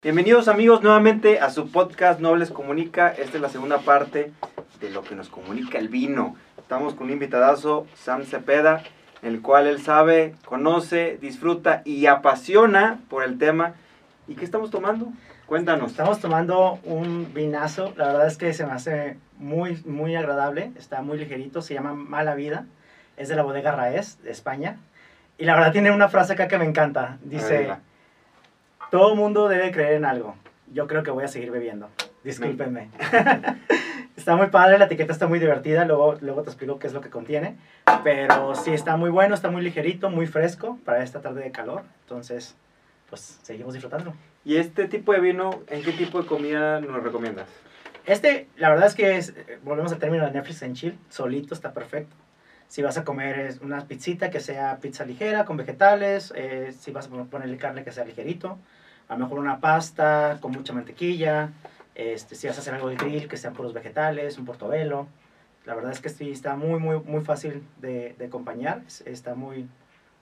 Bienvenidos amigos nuevamente a su podcast Nobles Comunica. Esta es la segunda parte de lo que nos comunica el vino. Estamos con un invitadazo, Sam Cepeda, el cual él sabe, conoce, disfruta y apasiona por el tema. ¿Y qué estamos tomando? Cuéntanos. Estamos tomando un vinazo, la verdad es que se me hace muy, muy agradable, está muy ligerito, se llama Mala Vida, es de la bodega Raez, de España. Y la verdad tiene una frase acá que me encanta, dice. Todo mundo debe creer en algo, yo creo que voy a seguir bebiendo, discúlpenme. está muy padre, la etiqueta está muy divertida, luego, luego te explico qué es lo que contiene, pero sí está muy bueno, está muy ligerito, muy fresco para esta tarde de calor, entonces pues seguimos disfrutando. ¿Y este tipo de vino, en qué tipo de comida nos recomiendas? Este, la verdad es que es, volvemos al término de Netflix en chill, solito está perfecto. Si vas a comer es una pizzita que sea pizza ligera con vegetales, eh, si vas a pon- ponerle carne que sea ligerito, a lo mejor una pasta con mucha mantequilla, este, si vas a hacer algo de grill que sean puros vegetales, un portobelo. La verdad es que sí está muy, muy, muy fácil de, de acompañar, es- está muy,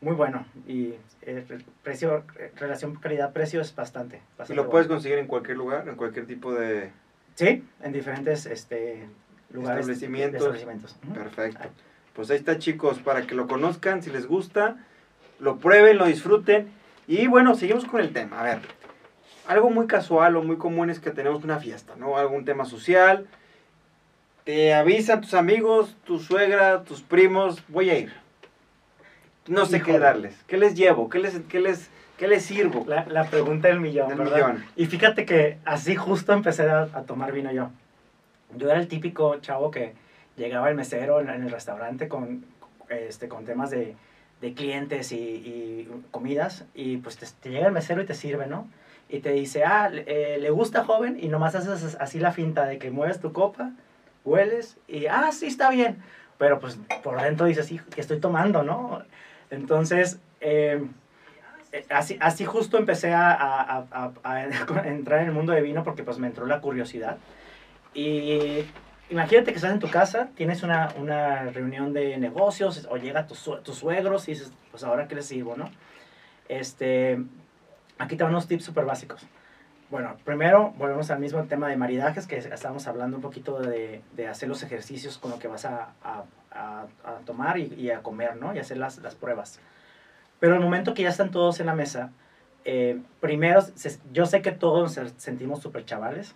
muy bueno y eh, re- precio, relación calidad-precio es bastante. ¿Y bastante lo bueno. puedes conseguir en cualquier lugar, en cualquier tipo de... Sí, en diferentes este, lugares. Establecimientos. de establecimientos. Ujú. Perfecto. Pues ahí está chicos, para que lo conozcan, si les gusta, lo prueben, lo disfruten. Y bueno, seguimos con el tema. A ver, algo muy casual o muy común es que tenemos una fiesta, ¿no? Algún tema social. Te avisan tus amigos, tu suegra, tus primos, voy a ir. No sé qué Híjole. darles. ¿Qué les llevo? ¿Qué les, qué les, qué les sirvo? La, la pregunta del millón, Del ¿verdad? millón. Y fíjate que así justo empecé a, a tomar vino yo. Yo era el típico chavo que llegaba el mesero en, en el restaurante con, este, con temas de, de clientes y, y comidas y pues te, te llega el mesero y te sirve, ¿no? Y te dice, ah, le- eh, le gusta joven y nomás haces así la finta de que mueves tu copa, hueles y, ah, sí, está bien. Pero pues por dentro dices, hijo, que estoy tomando, ¿no? Entonces, eh, eh, así, así justo empecé a- a- a- a entrar en el mundo de vino porque pues me entró la curiosidad. Y imagínate que estás en tu casa, tienes una, una reunión de negocios o llega tus tus suegros y dices, pues ahora qué les sirvo, ¿no? Este, aquí te van unos tips súper básicos. Bueno, primero volvemos al mismo tema de maridajes, que estábamos hablando un poquito de, de hacer los ejercicios con lo que vas a, a- a- a tomar y, y a comer, ¿no? Y hacer las, las pruebas. Pero el momento que ya están todos en la mesa, eh, primero, se- yo sé que todos nos sentimos súper chavales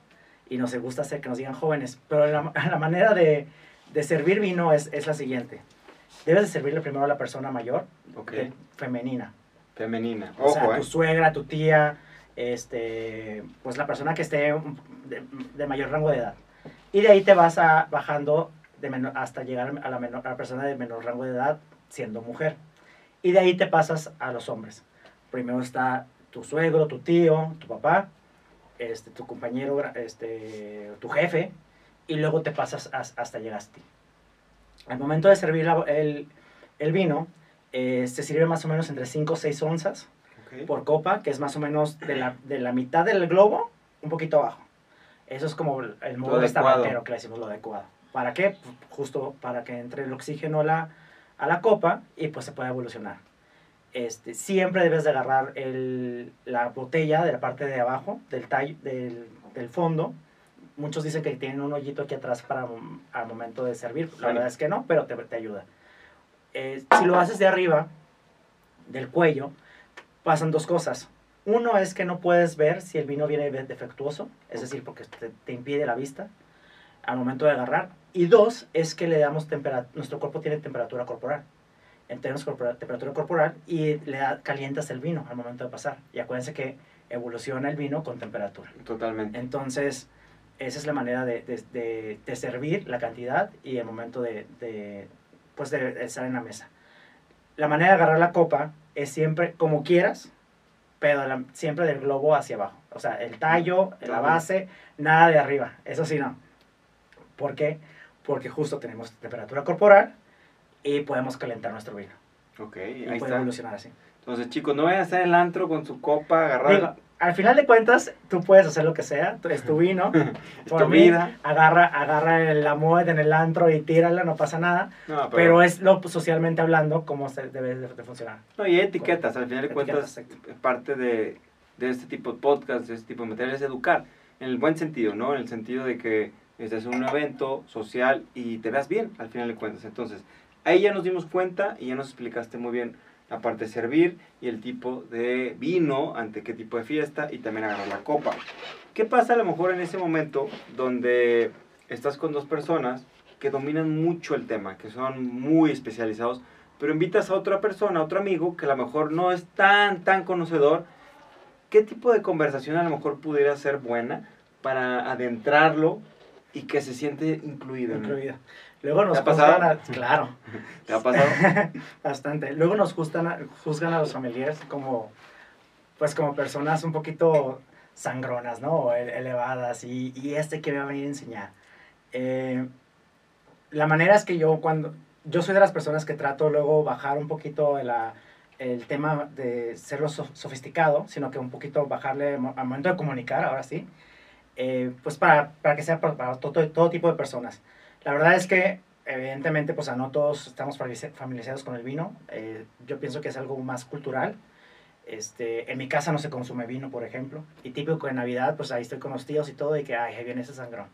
y nos gusta hacer que nos digan jóvenes, pero la, la manera de, de servir vino es, es la siguiente. Debes de servirle primero a la persona mayor, Ok. eh, femenina. Femenina. O sea, Ojo, ¿eh? tu suegra, tu tía, este, pues la persona que esté de, de mayor rango de edad. Y de ahí te vas a, bajando de menor- hasta llegar a la, menor- a la persona de menor rango de edad siendo mujer. Y de ahí te pasas a los hombres. Primero está tu suegro, tu tío, tu papá, este, tu compañero, este, tu jefe, y luego te pasas as- hasta ti. Al momento de servir la- el, el vino, eh, se sirve más o menos entre 5 o 6 onzas por copa, que es más o menos de la, de la mitad del globo, un poquito abajo. Eso es como el modo adecuado. restaurantero que le decimos lo adecuado. ¿Para qué? Pues, Justo para que entre el oxígeno a la, a la copa y pues se pueda evolucionar. Este, siempre debes de agarrar el, la botella de la parte de abajo, del, tallo, del, del fondo. Muchos dicen que tienen un hoyito aquí atrás para mom- al momento de servir. La Sí. verdad es que no, pero te, te ayuda. Eh, si lo haces de arriba, del cuello, pasan dos cosas. Uno es que no puedes ver si el vino viene de- defectuoso, es decir, porque te, te impide la vista al momento de agarrar. Y dos es que le damos temperatura, nuestro cuerpo tiene temperatura corporal. Tenemos corpora- temperatura corporal y le da, calientas el vino al momento de pasar. Y acuérdense que evoluciona el vino con temperatura. Totalmente. Entonces, esa es la manera de, de- de- de servir la cantidad y el momento de, de, pues de, de estar en la mesa. La manera de agarrar la copa es siempre como quieras, pero la- siempre del globo hacia abajo. O sea, el tallo, la base, nada de arriba. Eso sí, no. ¿Por qué? Porque justo tenemos temperatura corporal y podemos calentar nuestro vino. Ok, Y ahí puede está. evolucionar así. Entonces, chicos, no vayan a estar en el antro con su copa agarrada. Digo, al final de cuentas, tú puedes hacer lo que sea, es tu vino. es Por tu mí, vida. agarra, agarra la moed en el antro y tírala, no pasa nada. No, Pero es lo socialmente hablando cómo se debe de, de funcionar. No, y hay etiquetas, al final de cuentas, exacto. es parte de, de este tipo de podcast, de este tipo de materiales, es educar, en el buen sentido, ¿no? En el sentido de que este es un evento social y te veas bien, al final de cuentas. Entonces, ahí ya nos dimos cuenta y ya nos explicaste muy bien la parte de servir y el tipo de vino ante qué tipo de fiesta y también agarrar la copa. ¿Qué pasa a lo mejor en ese momento donde estás con dos personas que dominan mucho el tema, que son muy especializados, pero invitas a otra persona, a otro amigo que a lo mejor no es tan, tan conocedor? ¿Qué tipo de conversación a lo mejor pudiera ser buena para adentrarlo y que se siente incluido? ¿no? Luego nos ¿Te ha pasado? a- claro. ¿Te ha pasado? Bastante. Luego nos juzgan a, juzgan a los familiares como, pues como personas un poquito sangronas, ¿no? Ele- elevadas y, y este que me va a venir a enseñar. Eh, la manera es que yo cuando, yo soy de las personas que trato luego bajar un poquito la- el tema de serlo so- sofisticado, sino que un poquito bajarle al momento de comunicar, ahora sí, eh, pues para, para que sea para, para todo, todo tipo de personas. La verdad es que evidentemente, pues no todos estamos familiariza- familiarizados con el vino. Eh, yo pienso que es algo más cultural. Este, en mi casa no se consume vino, por ejemplo. Y típico en Navidad, pues ahí estoy con los tíos y todo, y que, ay, ahí viene ese sangrón.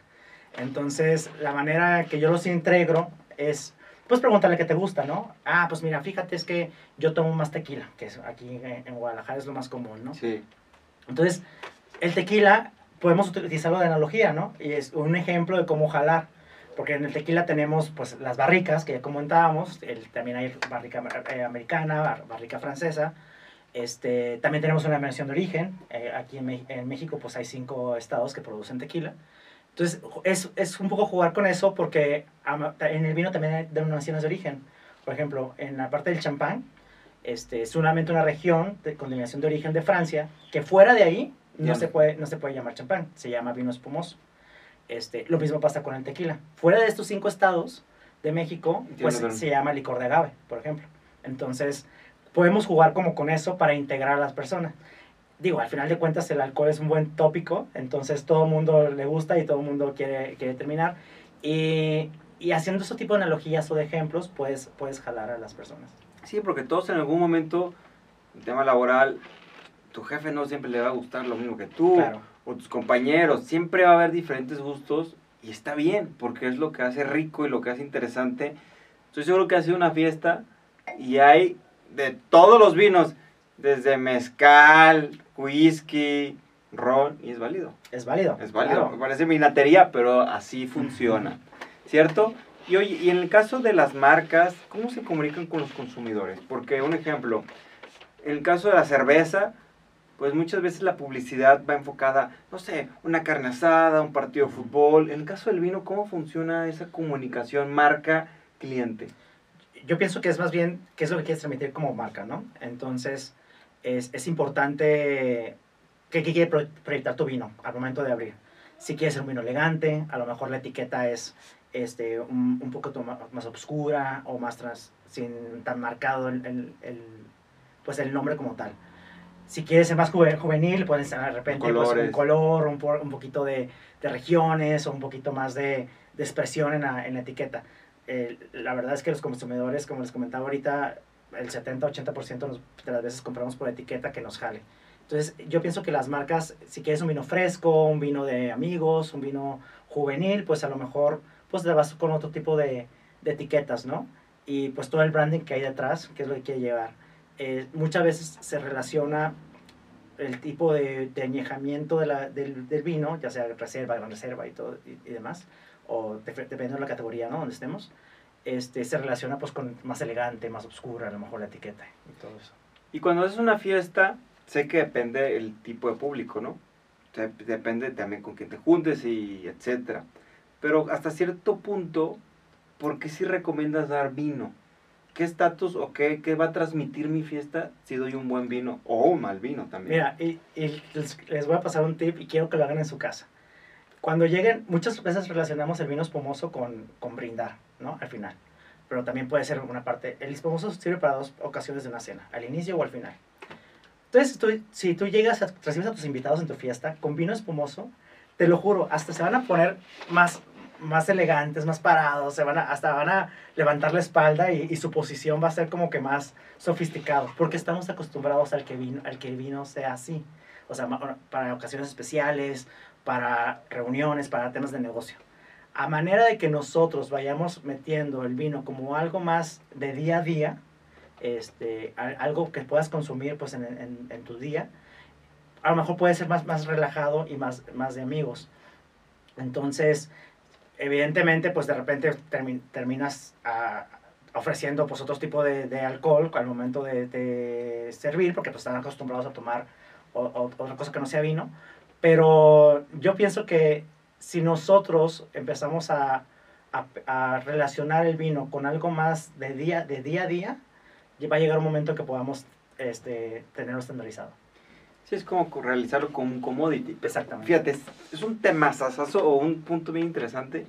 Entonces, la manera que yo los integro es, pues preguntarle qué te gusta, ¿no? Ah, pues mira, fíjate, es que yo tomo más tequila, que es aquí en Guadalajara es lo más común, ¿no? Sí. Entonces, el tequila podemos utilizarlo de analogía, ¿no? Y es un ejemplo de cómo jalar. Porque en el tequila tenemos pues las barricas, que ya comentábamos, el, también hay barrica eh, americana, bar- barrica francesa. Este, también tenemos una mención de origen. eh, aquí en, en México pues hay cinco estados que producen tequila. Entonces, es, es un poco jugar con eso porque en el vino también hay denominaciones de origen. Por ejemplo, en la parte del champán, este, es solamente una región de, con denominación de origen de Francia, que fuera de ahí no, Ya. se puede, no se puede llamar champán, se llama vino espumoso. Este, lo mismo pasa con el tequila. Fuera de estos cinco estados de México, pues Entiendo. se llama licor de agave, por ejemplo. Entonces, podemos jugar como con eso para integrar a las personas. Digo, al final de cuentas el alcohol es un buen tópico, entonces todo el mundo le gusta y todo el mundo quiere, quiere terminar. Y, y haciendo ese tipo de analogías o de ejemplos, puedes, puedes jalar a las personas. Sí, porque todos en algún momento, el tema laboral, tu jefe no siempre le va a gustar lo mismo que tú, Claro. o tus compañeros, siempre va a haber diferentes gustos y está bien, porque es lo que hace rico y lo que hace interesante. Estoy seguro que ha sido una fiesta y hay de todos los vinos, desde mezcal, whisky, ron, y es válido. Es válido. Es válido, claro. me parece minatería, pero así funciona, ¿cierto? Y oye, y en el caso de las marcas, ¿cómo se comunican con los consumidores? Porque, un ejemplo, en el caso de la cerveza, pues muchas veces la publicidad va enfocada, no sé, una carne asada, un partido de fútbol. En el caso del vino, ¿cómo funciona esa comunicación marca-cliente? yo pienso que es más bien qué es lo que quieres transmitir como marca, ¿no? Entonces, es, es importante qué quiere pro- proyectar tu vino al momento de abrir. Si quieres ser un vino elegante, a lo mejor la etiqueta es este, un, poco más oscura o más trans, sin tan marcado el- el, pues el nombre como tal. Si quieres ser más juve- juvenil, puedes de repente pues, un color, un, por- un poquito de, de regiones o un poquito más de, de expresión en la, en la etiqueta. Eh, la verdad es que los consumidores, como les comentaba ahorita, el 70-80% nos- de las veces compramos por etiqueta que nos jale. Entonces, yo pienso que las marcas, si quieres un vino fresco, un vino de amigos, un vino juvenil, pues a lo mejor pues te vas con otro tipo de, de etiquetas, ¿no? Y pues todo el branding que hay detrás, que es lo que quiere llevar. Eh, muchas veces se relaciona el tipo de, de añejamiento del, del vino, ya sea reserva, gran reserva y todo y, demás, o de- dependiendo de la categoría, ¿no? Donde estemos, este, se relaciona pues con más elegante, más oscura, a lo mejor la etiqueta y todo eso. Y cuando es una fiesta, sé que depende el tipo de público, ¿no? Dep- Depende también con quién te juntes y etcétera. Pero hasta cierto punto, ¿por qué si recomiendas dar vino? ¿Qué estatus o qué, qué va a transmitir mi fiesta si doy un buen vino o un mal vino también? Mira, y, y les, voy a pasar un tip y quiero que lo hagan en su casa. Cuando lleguen, muchas veces relacionamos el vino espumoso con, con brindar, ¿no? Al final. Pero también puede ser una parte. El espumoso sirve para dos ocasiones de una cena, al inicio o al final. Entonces, tú- si tú llegas, a, recibes a tus invitados en tu fiesta con vino espumoso, te lo juro, hasta se van a poner más, más elegantes, más parados, se van a, hasta van a levantar la espalda y, y, su posición va a ser como que más sofisticado, porque estamos acostumbrados al que vino, al que vino sea así, o sea, para ocasiones especiales, para reuniones, para temas de negocio. A manera de que nosotros vayamos metiendo el vino como algo más de día a día, este, algo que puedas consumir pues en, en, en tu día, a lo mejor puede ser más, más relajado y más, más de amigos. Entonces, evidentemente, pues de repente terminas ah, ofreciendo pues otro tipo de, alcohol al momento de, de, servir, porque pues están acostumbrados a tomar otra cosa que no sea vino. Pero yo pienso que si nosotros empezamos a, relacionar el vino con algo más de día, de día a día, va a llegar un momento en que podamos este, tenerlo estandarizado. Sí, es como realizarlo como un commodity. Exactamente. Fíjate, es, es un tema sasazo o un punto bien interesante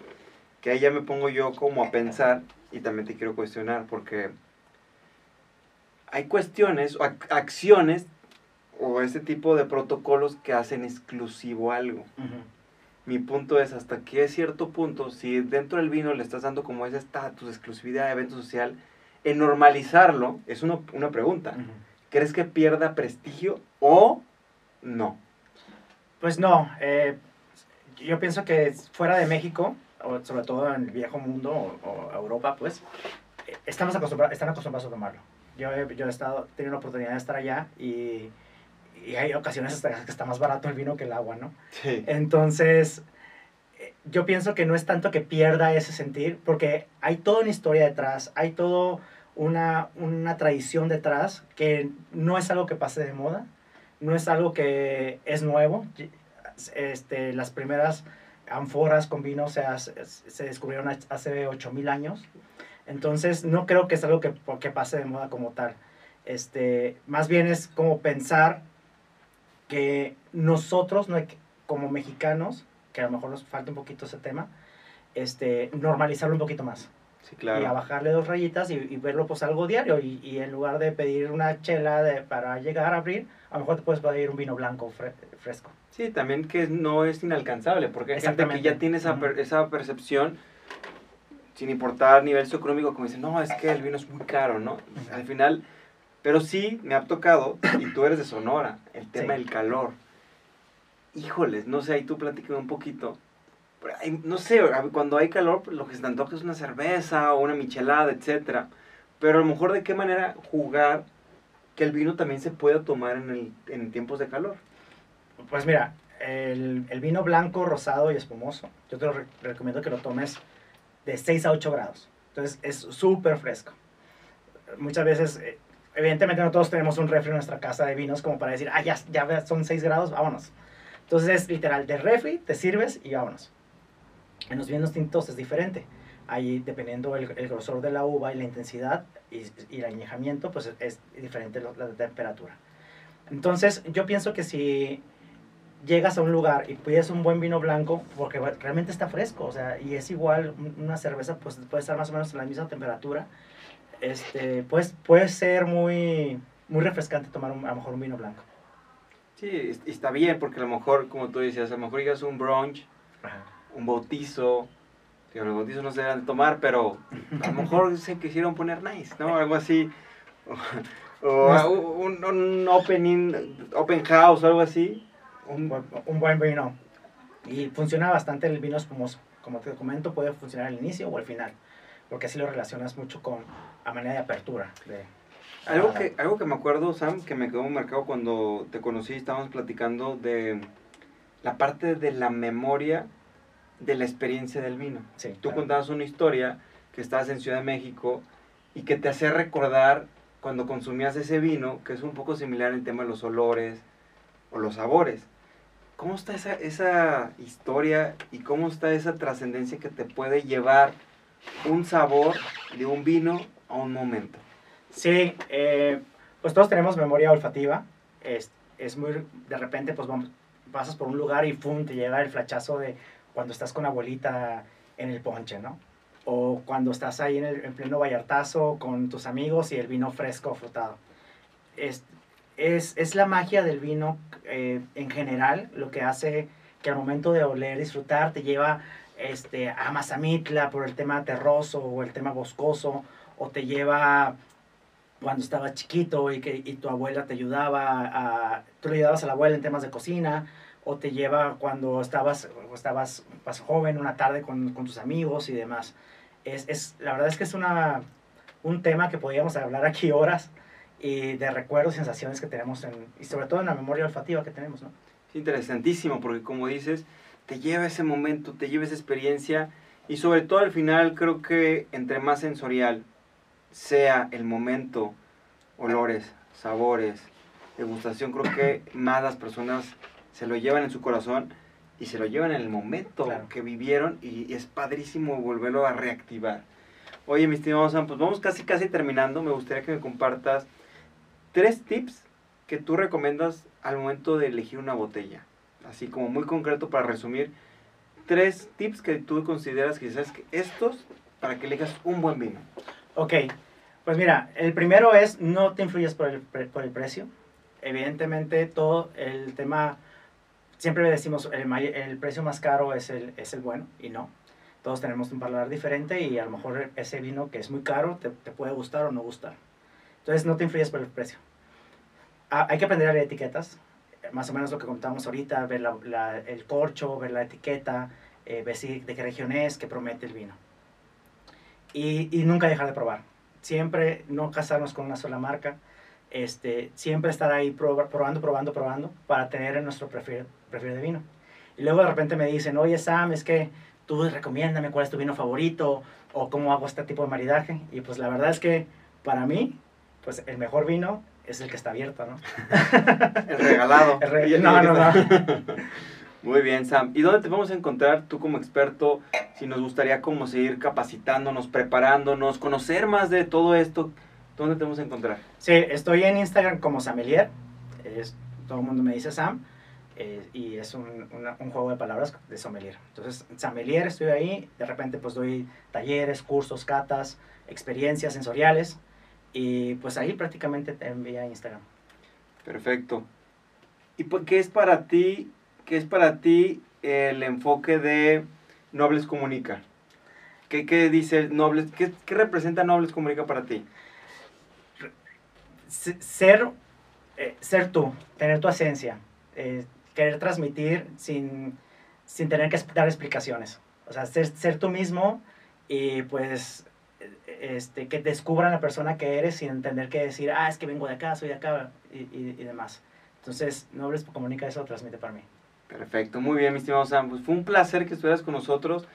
que ahí ya me pongo yo como a pensar y también te quiero cuestionar porque hay cuestiones o ac acciones o ese tipo de protocolos que hacen exclusivo algo. Uh -huh. Mi punto es hasta qué cierto punto, si dentro del vino le estás dando como ese estatus, exclusividad, evento social, en normalizarlo, es una, una pregunta. Uh -huh. ¿Crees que pierda prestigio o no? Pues no. Eh, yo pienso que fuera de México, o sobre todo en el viejo mundo o, o Europa, pues, estamos acostumbrados, están acostumbrados a tomarlo. Yo, he, yo he estado, tenido la oportunidad de estar allá y, y hay ocasiones hasta que está más barato el vino que el agua, ¿no? Sí. Entonces, eh, yo pienso que no es tanto que pierda ese sentir, porque hay toda una historia detrás, hay todo una, una tradición detrás que no es algo que pase de moda, no es algo que es nuevo. Este, las primeras ánforas con vino se, descubrieron hace 8000 años. Entonces, no creo que es algo que, que pase de moda como tal. Este, más bien es como pensar que nosotros, como mexicanos, que a lo mejor nos falta un poquito ese tema, este, normalizarlo un poquito más. Sí, claro. Y a bajarle dos rayitas y, y verlo pues algo diario. Y, y, en lugar de pedir una chela de, para llegar a abrir, a lo mejor te puedes pedir un vino blanco fre fresco. Sí, también que no es inalcanzable, porque hay gente que ya tiene esa, per esa percepción, sin importar nivel socioeconómico, como dice, no, es que el vino es muy caro, ¿no? Al final, pero sí me ha tocado, y tú eres de Sonora, el tema sí. del calor. Híjoles, no sé, ahí tú platícame un poquito. No sé, cuando hay calor, lo que se te antoja es una cerveza o una michelada, etc. Pero a lo mejor de qué manera jugar que el vino también se pueda tomar en, tiempos de calor. Pues mira, el, vino blanco, rosado y espumoso, yo te lo re recomiendo que lo tomes de 6 a 8 grados. Entonces es súper fresco. Muchas veces, eh, evidentemente no todos tenemos un refri en nuestra casa de vinos como para decir, ah, ya, ya son 6 grados, vámonos. Entonces es literal, de refri te sirves y vámonos. En los vinos tintos es diferente. Ahí, dependiendo el, el grosor de la uva y la intensidad y, y el añejamiento, pues es, diferente la, la temperatura. Entonces, yo pienso que si llegas a un lugar y pides un buen vino blanco, porque realmente está fresco, o sea, y es igual una cerveza, pues puede estar más o menos a la misma temperatura, este, pues puede ser muy, muy refrescante tomar un, a lo mejor un vino blanco. Sí, está bien, porque a lo mejor, como tú decías, a lo mejor llegas a un brunch, Ajá. Un bautizo, digo, los bautizos no se deben tomar, pero a lo mejor se quisieron poner nice, ¿no? Algo así. O un, un opening, open house o algo así. Un, un, buen vino. Y funciona bastante el vino espumoso. Como te comento, puede funcionar al inicio o al final. Porque así lo relacionas mucho con a manera de apertura. De, algo, que, algo que me acuerdo, Sam, que me quedó marcado cuando te conocí, estábamos platicando de la parte de la memoria de la experiencia del vino. Sí, Tú claro. contabas una historia que estabas en Ciudad de México y que te hacía recordar cuando consumías ese vino, que es un poco similar en tema de los olores o los sabores. ¿Cómo está esa, esa historia y cómo está esa trascendencia que te puede llevar un sabor de un vino a un momento? Sí, eh, pues todos tenemos memoria olfativa. Es, es muy, de repente, pues vamos, pasas por un lugar y ¡pum! te llega el flachazo de cuando estás con abuelita en el ponche, ¿no? o cuando estás ahí en, el, en pleno vallartazo con tus amigos y el vino fresco frutado. Es, es, es la magia del vino eh, en general lo que hace que al momento de oler, disfrutar, te lleva este, a Mazamitla por el tema terroso o el tema boscoso, o te lleva cuando estabas chiquito y que y tu abuela te ayudaba, a, tú le ayudabas a la abuela en temas de cocina, o te lleva cuando estabas, estabas más joven, una tarde con, con tus amigos y demás. Es, es, la verdad es que es una, un tema que podríamos hablar aquí horas y de recuerdos sensaciones que tenemos en, y sobre todo en la memoria olfativa que tenemos, ¿no? Es interesantísimo porque como dices, te lleva ese momento, te lleva esa experiencia y sobre todo al final creo que entre más sensorial sea el momento, olores, sabores, degustación, creo que más las personas se lo llevan en su corazón y se lo llevan en el momento que vivieron y, es padrísimo volverlo a reactivar. Oye, mi estimado Sam, pues vamos casi casi terminando. Me gustaría que me compartas tres tips que tú recomiendas al momento de elegir una botella. Así como muy concreto para resumir, tres tips que tú consideras que sabes que estos para que elijas un buen vino. Ok, pues mira, el primero es no te influyes por el, por el precio. Evidentemente todo el tema siempre decimos el, el precio más caro es el, es el bueno y no. Todos tenemos un paladar diferente y a lo mejor ese vino que es muy caro te, te puede gustar o no gustar. Entonces no te influyes por el precio. Hay que aprender a leer etiquetas, más o menos lo que contamos ahorita, ver la, el corcho, ver la etiqueta, eh, ver si, de qué región es, qué promete el vino. Y, y nunca dejar de probar. Siempre no casarnos con una sola marca este, siempre estar ahí probando, probando, probando para tener nuestro perfil, perfil de vino. Y luego de repente me dicen, oye Sam, es que tú recomiéndame cuál es tu vino favorito o cómo hago este tipo de maridaje. Y pues la verdad es que para mí, pues el mejor vino es el que está abierto, ¿no? el regalado. no, no, no. Muy bien, Sam. ¿Y dónde te vamos a encontrar tú como experto? Si nos gustaría como seguir capacitándonos, preparándonos, conocer más de todo esto, ¿Dónde te vamos a encontrar? Sí, estoy en Instagram como Samelier. Es, todo el mundo me dice Sam. Eh, y es un, un, juego de palabras de sommelier. Entonces, Samelier, estoy ahí. De repente, pues doy talleres, cursos, catas, experiencias sensoriales. Y pues ahí prácticamente te envía Instagram. Perfecto. ¿Y qué es para ti, qué es para ti el enfoque de Nobles Comunica? ¿Qué, qué dice Nobles? Qué, ¿Qué representa Nobles Comunica para ti? ser, eh, ser tú, tener tu esencia, eh, querer transmitir sin, sin tener que dar explicaciones. O sea, ser, ser tú mismo y pues este, que descubran la persona que eres sin tener que decir, ah, es que vengo de acá, soy de acá y, y, demás. Entonces, Nobles Comunica eso, transmite para mí. Perfecto, muy bien, mi estimado Sam. Pues fue un placer que estuvieras con nosotros.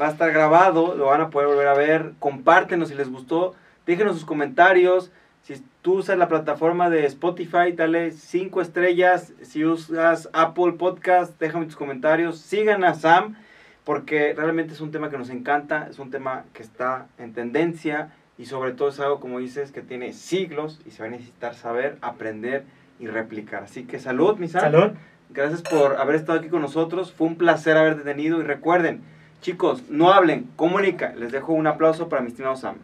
Va a estar grabado, lo van a poder volver a ver. Compártenos si les gustó. Déjenos sus comentarios. Si tú usas la plataforma de Spotify, dale 5 estrellas. Si usas Apple Podcast, déjame tus comentarios. Sigan a Sam porque realmente es un tema que nos encanta, es un tema que está en tendencia y sobre todo es algo, como dices, que tiene siglos y se va a necesitar saber, aprender y replicar. Así que salud, mi Sam. Salud. Gracias por haber estado aquí con nosotros. Fue un placer haberte tenido y recuerden, chicos, no hablen, comunica. Les dejo un aplauso para mi estimado Sam.